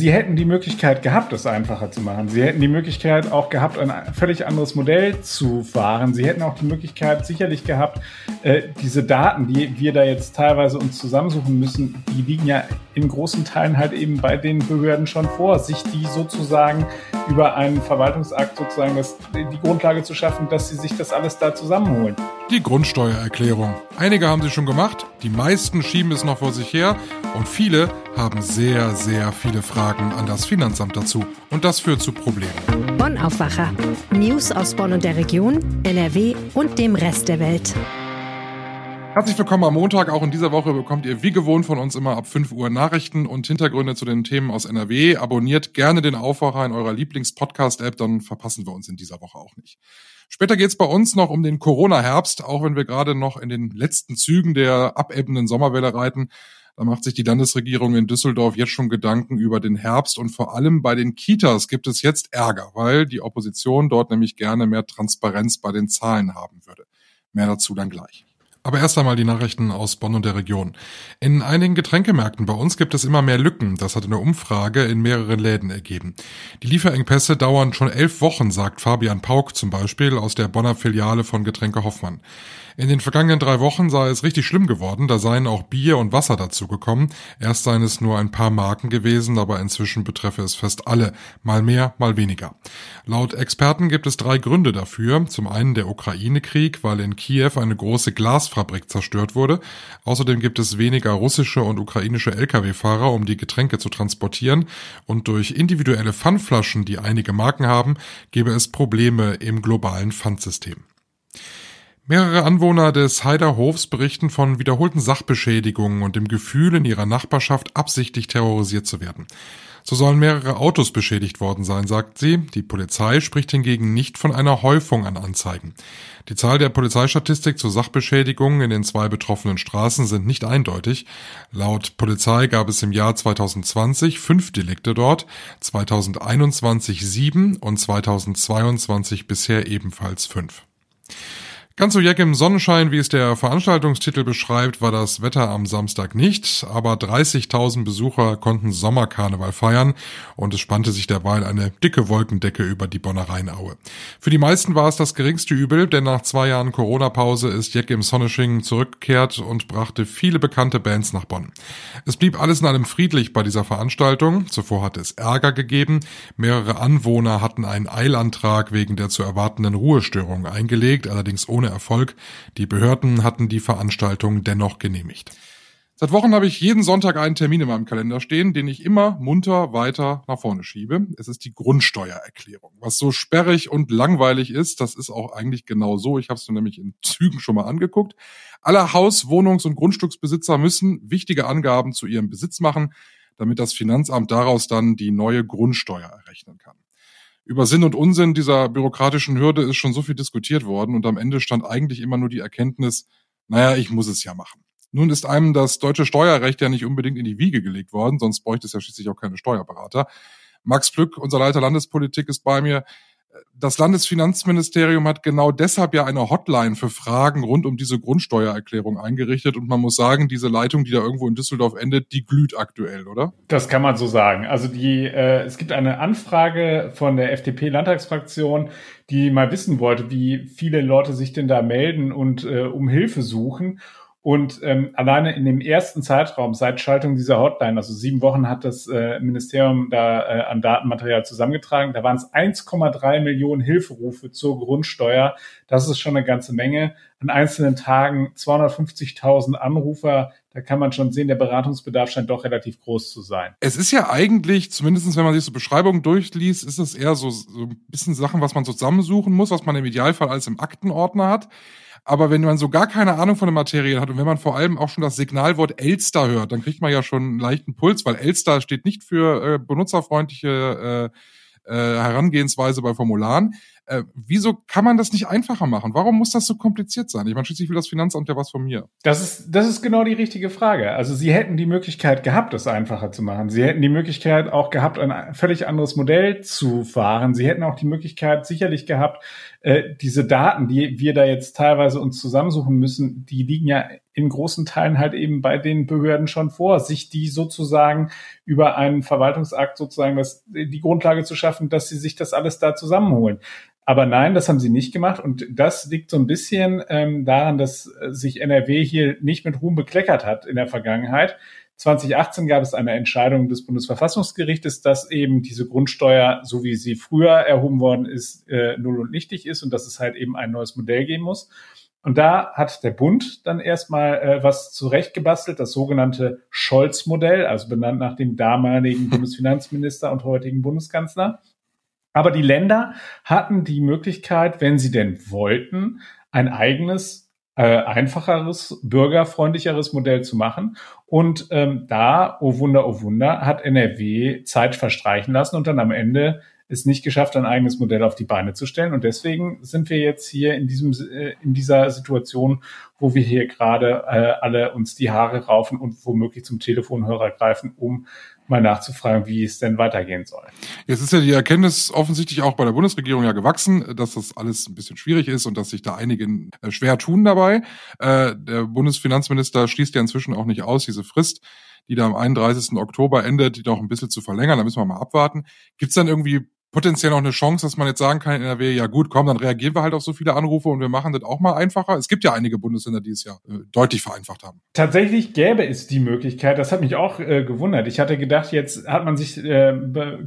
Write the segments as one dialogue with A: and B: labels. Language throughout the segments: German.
A: Sie hätten die Möglichkeit gehabt, es einfacher zu machen. Sie hätten die Möglichkeit auch gehabt, ein völlig anderes Modell zu fahren. Sie hätten auch die Möglichkeit sicherlich gehabt, äh, diese Daten, die wir da jetzt teilweise uns zusammensuchen müssen, die liegen ja in großen Teilen halt eben bei den Behörden schon vor, sich die sozusagen über einen Verwaltungsakt sozusagen das, die Grundlage zu schaffen, dass sie sich das alles da zusammenholen.
B: Die Grundsteuererklärung. Einige haben sie schon gemacht, die meisten schieben es noch vor sich her und viele haben sehr, sehr viele Fragen an das Finanzamt dazu. Und das führt zu Problemen.
C: Bonn Aufwacher. News aus Bonn und der Region, NRW und dem Rest der Welt.
B: Herzlich willkommen am Montag. Auch in dieser Woche bekommt ihr wie gewohnt von uns immer ab 5 Uhr Nachrichten und Hintergründe zu den Themen aus NRW. Abonniert gerne den Aufwacher in eurer Lieblings-Podcast-App, dann verpassen wir uns in dieser Woche auch nicht. Später geht's bei uns noch um den Corona-Herbst, auch wenn wir gerade noch in den letzten Zügen der abebbenden Sommerwelle reiten. Da macht sich die Landesregierung in Düsseldorf jetzt schon Gedanken über den Herbst und vor allem bei den Kitas gibt es jetzt Ärger, weil die Opposition dort nämlich gerne mehr Transparenz bei den Zahlen haben würde. Mehr dazu dann gleich. Aber erst einmal die Nachrichten aus Bonn und der Region. In einigen Getränkemärkten bei uns gibt es immer mehr Lücken. Das hat eine Umfrage in mehreren Läden ergeben. Die Lieferengpässe dauern schon elf Wochen, sagt Fabian Pauk zum Beispiel aus der Bonner Filiale von Getränke Hoffmann. In den vergangenen drei Wochen sei es richtig schlimm geworden, da seien auch Bier und Wasser dazugekommen. Erst seien es nur ein paar Marken gewesen, aber inzwischen betreffe es fast alle, mal mehr, mal weniger. Laut Experten gibt es drei Gründe dafür. Zum einen der Ukraine-Krieg, weil in Kiew eine große Glasfabrik zerstört wurde. Außerdem gibt es weniger russische und ukrainische Lkw-Fahrer, um die Getränke zu transportieren. Und durch individuelle Pfandflaschen, die einige Marken haben, gäbe es Probleme im globalen Pfandsystem. Mehrere Anwohner des Heiderhofs berichten von wiederholten Sachbeschädigungen und dem Gefühl, in ihrer Nachbarschaft absichtlich terrorisiert zu werden. So sollen mehrere Autos beschädigt worden sein, sagt sie. Die Polizei spricht hingegen nicht von einer Häufung an Anzeigen. Die Zahl der Polizeistatistik zu Sachbeschädigungen in den zwei betroffenen Straßen sind nicht eindeutig. Laut Polizei gab es im Jahr 2020 fünf Delikte dort, 2021 sieben und 2022 bisher ebenfalls fünf. Ganz so jeck im Sonnenschein, wie es der Veranstaltungstitel beschreibt, war das Wetter am Samstag nicht, aber 30.000 Besucher konnten Sommerkarneval feiern und es spannte sich derweil eine dicke Wolkendecke über die Bonner Rheinaue. Für die meisten war es das geringste Übel, denn nach zwei Jahren Corona-Pause ist Jeck im Sonnesching zurückgekehrt und brachte viele bekannte Bands nach Bonn. Es blieb alles in allem friedlich bei dieser Veranstaltung. Zuvor hatte es Ärger gegeben. Mehrere Anwohner hatten einen Eilantrag wegen der zu erwartenden Ruhestörung eingelegt, allerdings ohne Erfolg. Die Behörden hatten die Veranstaltung dennoch genehmigt. Seit Wochen habe ich jeden Sonntag einen Termin in meinem Kalender stehen, den ich immer munter weiter nach vorne schiebe. Es ist die Grundsteuererklärung. Was so sperrig und langweilig ist, das ist auch eigentlich genau so. Ich habe es nämlich in Zügen schon mal angeguckt. Alle Haus-, Wohnungs- und Grundstücksbesitzer müssen wichtige Angaben zu ihrem Besitz machen, damit das Finanzamt daraus dann die neue Grundsteuer errechnen kann über Sinn und Unsinn dieser bürokratischen Hürde ist schon so viel diskutiert worden und am Ende stand eigentlich immer nur die Erkenntnis, naja, ich muss es ja machen. Nun ist einem das deutsche Steuerrecht ja nicht unbedingt in die Wiege gelegt worden, sonst bräuchte es ja schließlich auch keine Steuerberater. Max Plück, unser Leiter Landespolitik, ist bei mir das Landesfinanzministerium hat genau deshalb ja eine Hotline für Fragen rund um diese Grundsteuererklärung eingerichtet. Und man muss sagen, diese Leitung, die da irgendwo in Düsseldorf endet, die glüht aktuell, oder?
A: Das kann man so sagen. Also die, äh, es gibt eine Anfrage von der FDP-Landtagsfraktion, die mal wissen wollte, wie viele Leute sich denn da melden und äh, um Hilfe suchen. Und ähm, alleine in dem ersten Zeitraum seit Schaltung dieser Hotline, also sieben Wochen hat das äh, Ministerium da äh, an Datenmaterial zusammengetragen, da waren es 1,3 Millionen Hilferufe zur Grundsteuer. Das ist schon eine ganze Menge. An einzelnen Tagen 250.000 Anrufer. Da kann man schon sehen, der Beratungsbedarf scheint doch relativ groß zu sein.
B: Es ist ja eigentlich, zumindestens wenn man sich so Beschreibungen durchliest, ist es eher so, so ein bisschen Sachen, was man zusammensuchen muss, was man im Idealfall alles im Aktenordner hat. Aber wenn man so gar keine Ahnung von der Materie hat und wenn man vor allem auch schon das Signalwort Elster hört, dann kriegt man ja schon einen leichten Puls, weil Elster steht nicht für äh, benutzerfreundliche äh, äh, Herangehensweise bei Formularen. Äh, wieso kann man das nicht einfacher machen? Warum muss das so kompliziert sein? Ich meine, schließlich will das Finanzamt ja was von mir.
A: Das ist, das ist genau die richtige Frage. Also Sie hätten die Möglichkeit gehabt, das einfacher zu machen. Sie hätten die Möglichkeit auch gehabt, ein völlig anderes Modell zu fahren. Sie hätten auch die Möglichkeit sicherlich gehabt, äh, diese Daten, die wir da jetzt teilweise uns zusammensuchen müssen, die liegen ja in großen Teilen halt eben bei den Behörden schon vor, sich die sozusagen über einen Verwaltungsakt sozusagen das, die Grundlage zu schaffen, dass sie sich das alles da zusammenholen. Aber nein, das haben sie nicht gemacht. Und das liegt so ein bisschen ähm, daran, dass sich NRW hier nicht mit Ruhm bekleckert hat in der Vergangenheit. 2018 gab es eine Entscheidung des Bundesverfassungsgerichtes, dass eben diese Grundsteuer, so wie sie früher erhoben worden ist, äh, null und nichtig ist und dass es halt eben ein neues Modell geben muss. Und da hat der Bund dann erstmal äh, was zurechtgebastelt, das sogenannte Scholz-Modell, also benannt nach dem damaligen Bundesfinanzminister und heutigen Bundeskanzler. Aber die Länder hatten die Möglichkeit, wenn sie denn wollten, ein eigenes äh, einfacheres, bürgerfreundlicheres Modell zu machen. Und ähm, da, oh Wunder, oh Wunder, hat NRW Zeit verstreichen lassen und dann am Ende es nicht geschafft, ein eigenes Modell auf die Beine zu stellen. Und deswegen sind wir jetzt hier in diesem äh, in dieser Situation, wo wir hier gerade äh, alle uns die Haare raufen und womöglich zum Telefonhörer greifen, um mal nachzufragen, wie es denn weitergehen soll.
B: Jetzt ist ja die Erkenntnis offensichtlich auch bei der Bundesregierung ja gewachsen, dass das alles ein bisschen schwierig ist und dass sich da einige äh, schwer tun dabei. Äh, der Bundesfinanzminister schließt ja inzwischen auch nicht aus, diese Frist, die da am 31. Oktober endet, die doch ein bisschen zu verlängern. Da müssen wir mal abwarten. Gibt es dann irgendwie potenziell noch eine Chance, dass man jetzt sagen kann in NRW, ja gut, komm, dann reagieren wir halt auf so viele Anrufe und wir machen das auch mal einfacher. Es gibt ja einige Bundesländer, die es ja äh, deutlich vereinfacht haben.
A: Tatsächlich gäbe es die Möglichkeit, das hat mich auch äh, gewundert. Ich hatte gedacht, jetzt hat man sich äh,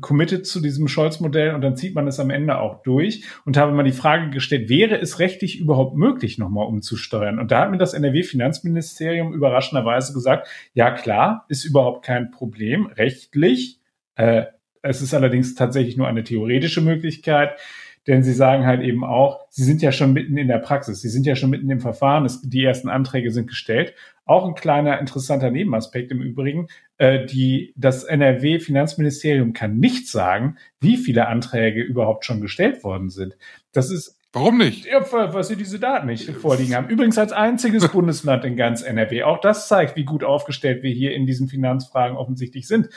A: committed zu diesem Scholz-Modell und dann zieht man es am Ende auch durch und habe mal die Frage gestellt, wäre es rechtlich überhaupt möglich, nochmal umzusteuern? Und da hat mir das NRW-Finanzministerium überraschenderweise gesagt, ja klar, ist überhaupt kein Problem, rechtlich. Äh, es ist allerdings tatsächlich nur eine theoretische Möglichkeit, denn sie sagen halt eben auch, sie sind ja schon mitten in der Praxis, sie sind ja schon mitten im Verfahren, es, die ersten Anträge sind gestellt. Auch ein kleiner interessanter Nebenaspekt im Übrigen, äh, die, das NRW-Finanzministerium kann nicht sagen, wie viele Anträge überhaupt schon gestellt worden sind. Das ist
B: Warum nicht?
A: Ja, weil sie diese Daten nicht vorliegen haben. Übrigens als einziges Bundesland in ganz NRW. Auch das zeigt, wie gut aufgestellt wir hier in diesen Finanzfragen offensichtlich sind.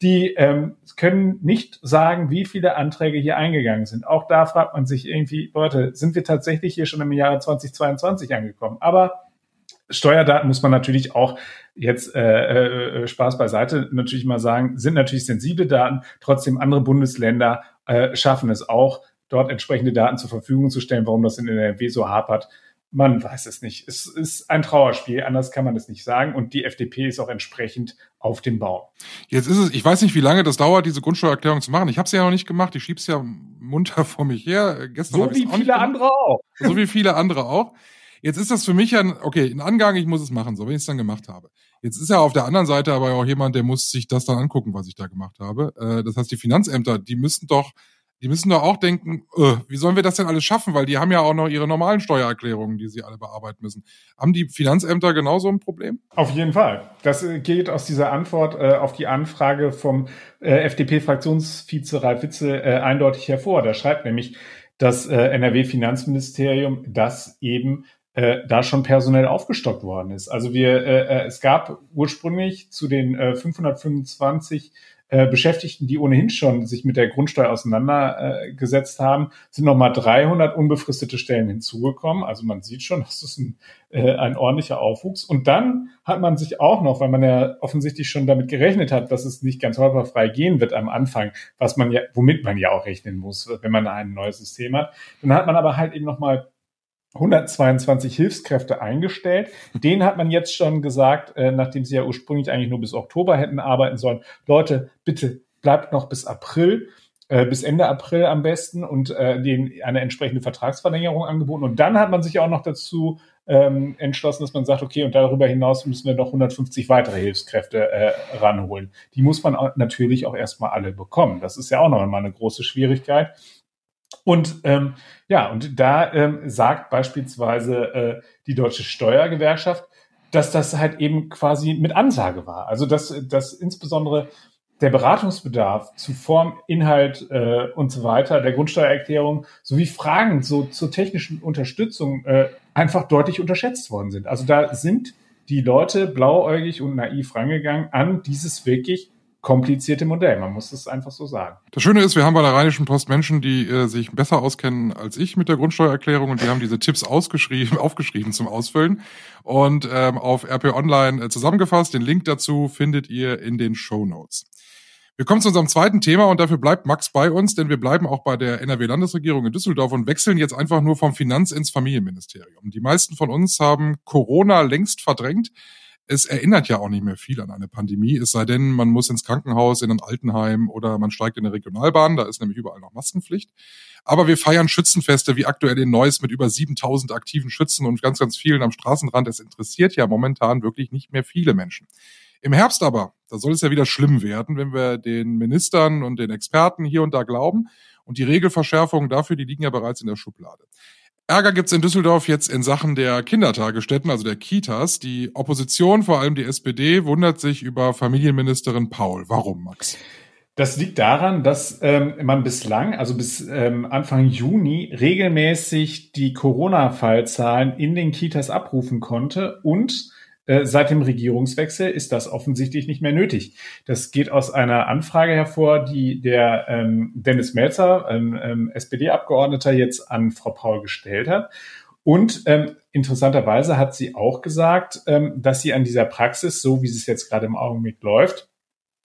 A: Die ähm, können nicht sagen, wie viele Anträge hier eingegangen sind. Auch da fragt man sich irgendwie, Leute, sind wir tatsächlich hier schon im Jahre 2022 angekommen? Aber Steuerdaten muss man natürlich auch jetzt äh, äh, Spaß beiseite natürlich mal sagen, sind natürlich sensible Daten. Trotzdem andere Bundesländer äh, schaffen es auch dort entsprechende Daten zur Verfügung zu stellen. Warum das in NRW so hapert, man weiß es nicht. Es ist ein Trauerspiel, anders kann man es nicht sagen. Und die FDP ist auch entsprechend auf dem Bau.
B: Jetzt ist es, ich weiß nicht, wie lange das dauert, diese Grundsteuererklärung zu machen. Ich habe sie ja noch nicht gemacht. Ich schieb's ja munter vor mich her.
A: Gestern so wie viele andere auch.
B: So wie viele andere auch. Jetzt ist das für mich ein, okay, ein Angang, ich muss es machen, so wie ich es dann gemacht habe. Jetzt ist ja auf der anderen Seite aber auch jemand, der muss sich das dann angucken, was ich da gemacht habe. Äh, das heißt, die Finanzämter, die müssten doch die müssen doch auch denken, äh, wie sollen wir das denn alles schaffen? Weil die haben ja auch noch ihre normalen Steuererklärungen, die sie alle bearbeiten müssen. Haben die Finanzämter genauso ein Problem?
A: Auf jeden Fall. Das äh, geht aus dieser Antwort äh, auf die Anfrage vom äh, FDP-Fraktionsvize Ralf Witze äh, eindeutig hervor. Da schreibt nämlich das äh, NRW-Finanzministerium, dass eben da schon personell aufgestockt worden ist. Also wir, es gab ursprünglich zu den äh, 525 äh, Beschäftigten, die ohnehin schon sich mit der Grundsteuer auseinandergesetzt haben, sind nochmal 300 unbefristete Stellen hinzugekommen. Also man sieht schon, das ist ein, äh, ein ordentlicher Aufwuchs. Und dann hat man sich auch noch, weil man ja offensichtlich schon damit gerechnet hat, dass es nicht ganz holperfrei gehen wird am Anfang, was man ja, womit man ja auch rechnen muss, wenn man ein neues System hat. Dann hat man aber halt eben nochmal 122 Hilfskräfte eingestellt. Den hat man jetzt schon gesagt, äh, nachdem sie ja ursprünglich eigentlich nur bis Oktober hätten arbeiten sollen. Leute, bitte bleibt noch bis April, äh, bis Ende April am besten und äh, denen eine entsprechende Vertragsverlängerung angeboten. Und dann hat man sich auch noch dazu ähm, entschlossen, dass man sagt, okay, und darüber hinaus müssen wir noch 150 weitere Hilfskräfte äh, ranholen. Die muss man auch natürlich auch erstmal alle bekommen. Das ist ja auch noch einmal eine große Schwierigkeit. Und ähm, ja, und da ähm, sagt beispielsweise äh, die deutsche Steuergewerkschaft, dass das halt eben quasi mit Ansage war. Also dass, dass insbesondere der Beratungsbedarf zu Form, Inhalt äh, und so weiter der Grundsteuererklärung sowie Fragen so zur technischen Unterstützung äh, einfach deutlich unterschätzt worden sind. Also da sind die Leute blauäugig und naiv rangegangen an dieses wirklich komplizierte Modell. Man muss es einfach so sagen.
B: Das Schöne ist, wir haben bei der Rheinischen Post Menschen, die äh, sich besser auskennen als ich mit der Grundsteuererklärung und die haben diese Tipps ausgeschrieben, aufgeschrieben zum Ausfüllen und ähm, auf RP Online äh, zusammengefasst. Den Link dazu findet ihr in den Show Notes. Wir kommen zu unserem zweiten Thema und dafür bleibt Max bei uns, denn wir bleiben auch bei der NRW-Landesregierung in Düsseldorf und wechseln jetzt einfach nur vom Finanz ins Familienministerium. Die meisten von uns haben Corona längst verdrängt. Es erinnert ja auch nicht mehr viel an eine Pandemie, es sei denn, man muss ins Krankenhaus, in ein Altenheim oder man steigt in eine Regionalbahn, da ist nämlich überall noch Maskenpflicht. Aber wir feiern Schützenfeste wie aktuell in Neuss mit über 7000 aktiven Schützen und ganz, ganz vielen am Straßenrand. Es interessiert ja momentan wirklich nicht mehr viele Menschen. Im Herbst aber, da soll es ja wieder schlimm werden, wenn wir den Ministern und den Experten hier und da glauben. Und die Regelverschärfungen dafür, die liegen ja bereits in der Schublade. Ärger gibt's in Düsseldorf jetzt in Sachen der Kindertagesstätten, also der Kitas. Die Opposition, vor allem die SPD, wundert sich über Familienministerin Paul. Warum, Max?
A: Das liegt daran, dass ähm, man bislang, also bis ähm, Anfang Juni, regelmäßig die Corona-Fallzahlen in den Kitas abrufen konnte und seit dem Regierungswechsel ist das offensichtlich nicht mehr nötig. Das geht aus einer Anfrage hervor, die der ähm, Dennis Melzer, ähm, ähm, SPD-Abgeordneter, jetzt an Frau Paul gestellt hat. Und ähm, interessanterweise hat sie auch gesagt, ähm, dass sie an dieser Praxis, so wie es jetzt gerade im Augenblick läuft,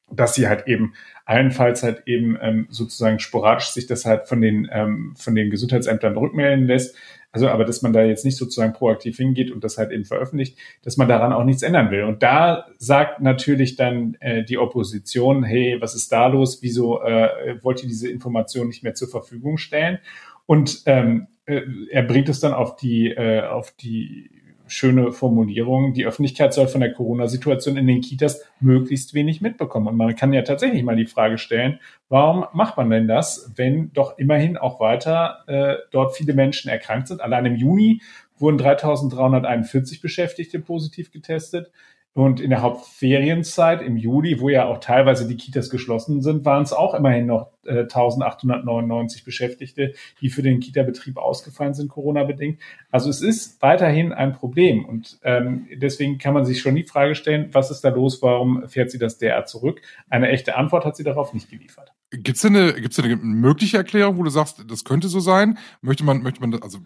A: dass sie halt eben allenfalls halt eben ähm, sozusagen sporadisch sich das halt von den ähm, von den Gesundheitsämtern rückmelden lässt, also, aber dass man da jetzt nicht sozusagen proaktiv hingeht und das halt eben veröffentlicht, dass man daran auch nichts ändern will. Und da sagt natürlich dann äh, die Opposition, hey, was ist da los? Wieso äh, wollt ihr diese Information nicht mehr zur Verfügung stellen? Und ähm, äh, er bringt es dann auf die, äh, auf die schöne Formulierung, die Öffentlichkeit soll von der Corona-Situation in den Kitas möglichst wenig mitbekommen. Und man kann ja tatsächlich mal die Frage stellen, warum macht man denn das, wenn doch immerhin auch weiter äh, dort viele Menschen erkrankt sind? Allein im Juni wurden 3341 Beschäftigte positiv getestet. Und in der Hauptferienzeit im Juli, wo ja auch teilweise die Kitas geschlossen sind, waren es auch immerhin noch äh, 1899 Beschäftigte, die für den Kita-Betrieb ausgefallen sind, Corona-bedingt. Also es ist weiterhin ein Problem. Und ähm, deswegen kann man sich schon die Frage stellen, was ist da los, warum fährt sie das derart zurück? Eine echte Antwort hat sie darauf nicht geliefert.
B: Gibt es eine, gibt's eine mögliche Erklärung, wo du sagst, das könnte so sein? Möchte man, möchte man, also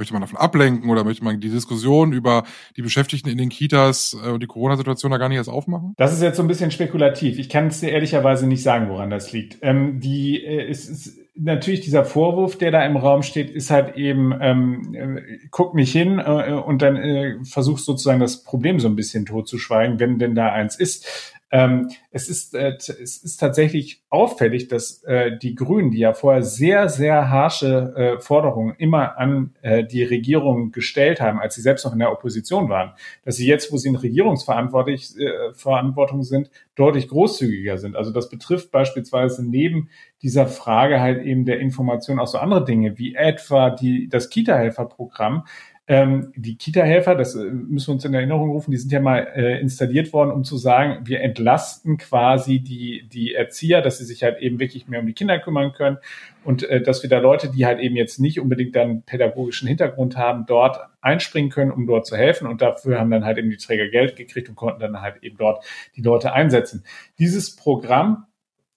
B: Möchte man davon ablenken oder möchte man die Diskussion über die Beschäftigten in den Kitas äh, und die Corona-Situation da gar nicht erst aufmachen?
A: Das ist jetzt so ein bisschen spekulativ. Ich kann es dir ehrlicherweise nicht sagen, woran das liegt. Ähm, die, äh, es ist natürlich dieser Vorwurf, der da im Raum steht, ist halt eben, ähm, äh, guck nicht hin äh, und dann äh, versuchst sozusagen das Problem so ein bisschen totzuschweigen, wenn denn da eins ist. Ähm, es, ist, äh, es ist tatsächlich auffällig, dass äh, die Grünen, die ja vorher sehr, sehr harsche äh, Forderungen immer an äh, die Regierung gestellt haben, als sie selbst noch in der Opposition waren, dass sie jetzt, wo sie in Regierungsverantwortlich äh, sind, deutlich großzügiger sind. Also das betrifft beispielsweise neben dieser Frage halt eben der Information auch so andere Dinge, wie etwa die, das Kita-Helfer-Programm, ähm, die Kita-Helfer, das äh, müssen wir uns in Erinnerung rufen, die sind ja mal äh, installiert worden, um zu sagen, wir entlasten quasi die, die Erzieher, dass sie sich halt eben wirklich mehr um die Kinder kümmern können und äh, dass wir da Leute, die halt eben jetzt nicht unbedingt dann pädagogischen Hintergrund haben, dort einspringen können, um dort zu helfen. Und dafür haben dann halt eben die Träger Geld gekriegt und konnten dann halt eben dort die Leute einsetzen. Dieses Programm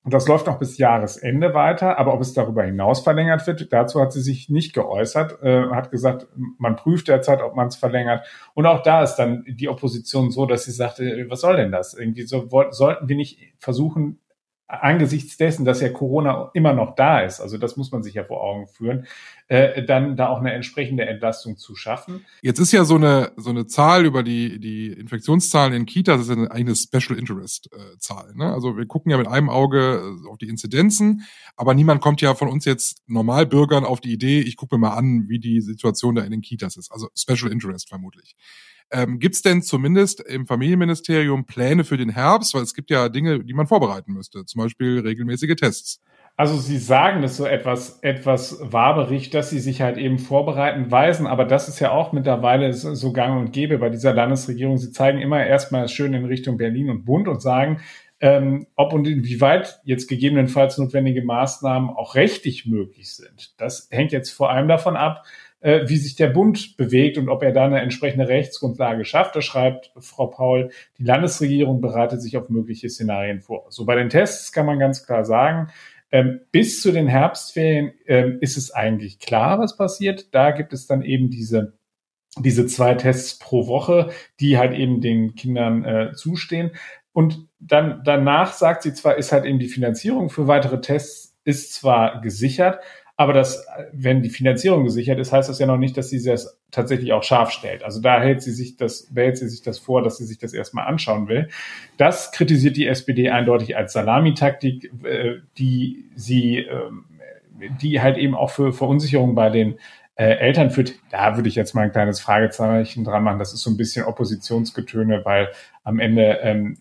A: das läuft noch bis Jahresende weiter, aber ob es darüber hinaus verlängert wird, dazu hat sie sich nicht geäußert, äh, hat gesagt, man prüft derzeit, ob man es verlängert. Und auch da ist dann die Opposition so, dass sie sagte, was soll denn das? Irgendwie so sollten wir nicht versuchen, angesichts dessen, dass ja Corona immer noch da ist, also das muss man sich ja vor Augen führen, äh, dann da auch eine entsprechende Entlastung zu schaffen.
B: Jetzt ist ja so eine so eine Zahl über die die Infektionszahlen in Kitas, das ist eine, eine Special Interest äh, Zahl. Ne? Also wir gucken ja mit einem Auge äh, auf die Inzidenzen, aber niemand kommt ja von uns jetzt Normalbürgern auf die Idee, ich gucke mir mal an, wie die Situation da in den Kitas ist. Also Special Interest vermutlich. Ähm, gibt es denn zumindest im Familienministerium Pläne für den Herbst? Weil es gibt ja Dinge, die man vorbereiten müsste, zum Beispiel regelmäßige Tests.
A: Also Sie sagen das so etwas, etwas waberig, dass Sie sich halt eben vorbereiten, weisen, aber das ist ja auch mittlerweile so gang und gäbe bei dieser Landesregierung. Sie zeigen immer erstmal schön in Richtung Berlin und Bund und sagen, ähm, ob und inwieweit jetzt gegebenenfalls notwendige Maßnahmen auch rechtlich möglich sind. Das hängt jetzt vor allem davon ab, äh, wie sich der Bund bewegt und ob er da eine entsprechende Rechtsgrundlage schafft. Da schreibt Frau Paul, die Landesregierung bereitet sich auf mögliche Szenarien vor. So bei den Tests kann man ganz klar sagen, ähm, bis zu den Herbstferien ähm, ist es eigentlich klar, was passiert. Da gibt es dann eben diese diese zwei Tests pro Woche, die halt eben den Kindern äh, zustehen. Und dann danach sagt sie zwar, ist halt eben die Finanzierung für weitere Tests ist zwar gesichert, aber das, wenn die Finanzierung gesichert ist, heißt das ja noch nicht, dass sie das tatsächlich auch scharf stellt. Also da hält sie sich das, behält sie sich das vor, dass sie sich das erstmal anschauen will. Das kritisiert die SPD eindeutig als Salamitaktik, äh, die sie, ähm, die halt eben auch für Verunsicherung bei den äh, Eltern führt, da würde ich jetzt mal ein kleines Fragezeichen dran machen. Das ist so ein bisschen Oppositionsgetöne, weil am Ende ähm,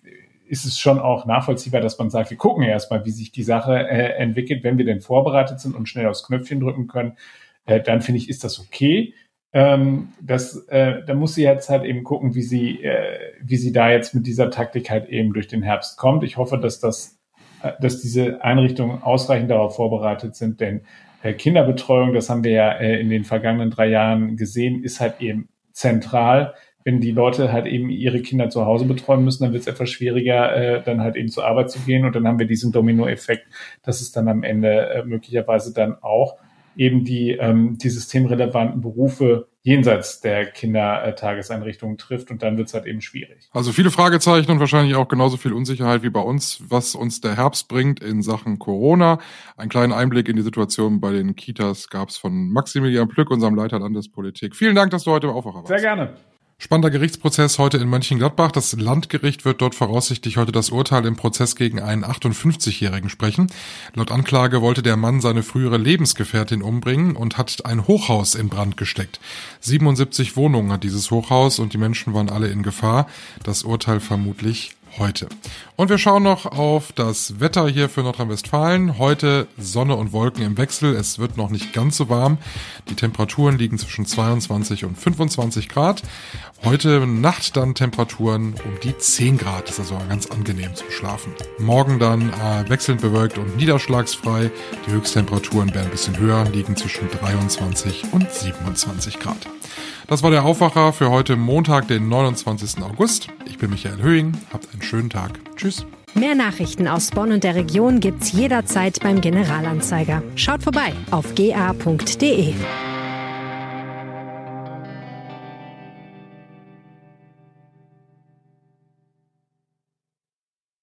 A: ist es schon auch nachvollziehbar, dass man sagt, wir gucken erstmal, wie sich die Sache äh, entwickelt. Wenn wir denn vorbereitet sind und schnell aufs Knöpfchen drücken können, äh, dann finde ich, ist das okay. Ähm, das, äh, da muss sie jetzt halt eben gucken, wie sie, äh, wie sie da jetzt mit dieser Taktik halt eben durch den Herbst kommt. Ich hoffe, dass das, äh, dass diese Einrichtungen ausreichend darauf vorbereitet sind, denn äh, Kinderbetreuung, das haben wir ja äh, in den vergangenen drei Jahren gesehen, ist halt eben zentral wenn die Leute halt eben ihre Kinder zu Hause betreuen müssen, dann wird es etwas schwieriger, äh, dann halt eben zur Arbeit zu gehen. Und dann haben wir diesen Dominoeffekt, dass es dann am Ende äh, möglicherweise dann auch eben die, ähm, die systemrelevanten Berufe jenseits der Kindertageseinrichtungen trifft und dann wird es halt eben schwierig.
B: Also viele Fragezeichen und wahrscheinlich auch genauso viel Unsicherheit wie bei uns, was uns der Herbst bringt in Sachen Corona. Einen kleinen Einblick in die Situation bei den Kitas gab es von Maximilian Plück, unserem Leiter Landespolitik. Vielen Dank, dass du heute im Aufwacher warst.
A: Sehr gerne.
B: Spannender Gerichtsprozess heute in Mönchengladbach. Das Landgericht wird dort voraussichtlich heute das Urteil im Prozess gegen einen 58-Jährigen sprechen. Laut Anklage wollte der Mann seine frühere Lebensgefährtin umbringen und hat ein Hochhaus in Brand gesteckt. 77 Wohnungen hat dieses Hochhaus und die Menschen waren alle in Gefahr. Das Urteil vermutlich heute. Und wir schauen noch auf das Wetter hier für Nordrhein-Westfalen. Heute Sonne und Wolken im Wechsel. Es wird noch nicht ganz so warm. Die Temperaturen liegen zwischen 22 und 25 Grad. Heute Nacht dann Temperaturen um die 10 Grad. Das ist also ganz angenehm zum Schlafen. Morgen dann äh, wechselnd bewölkt und niederschlagsfrei. Die Höchsttemperaturen werden ein bisschen höher, liegen zwischen 23 und 27 Grad. Das war der Aufwacher für heute Montag, den 29. August. Ich bin Michael Höhing. Habt einen schönen Tag. Tschüss.
C: Mehr Nachrichten aus Bonn und der Region gibt's jederzeit beim Generalanzeiger. Schaut vorbei auf ga.de.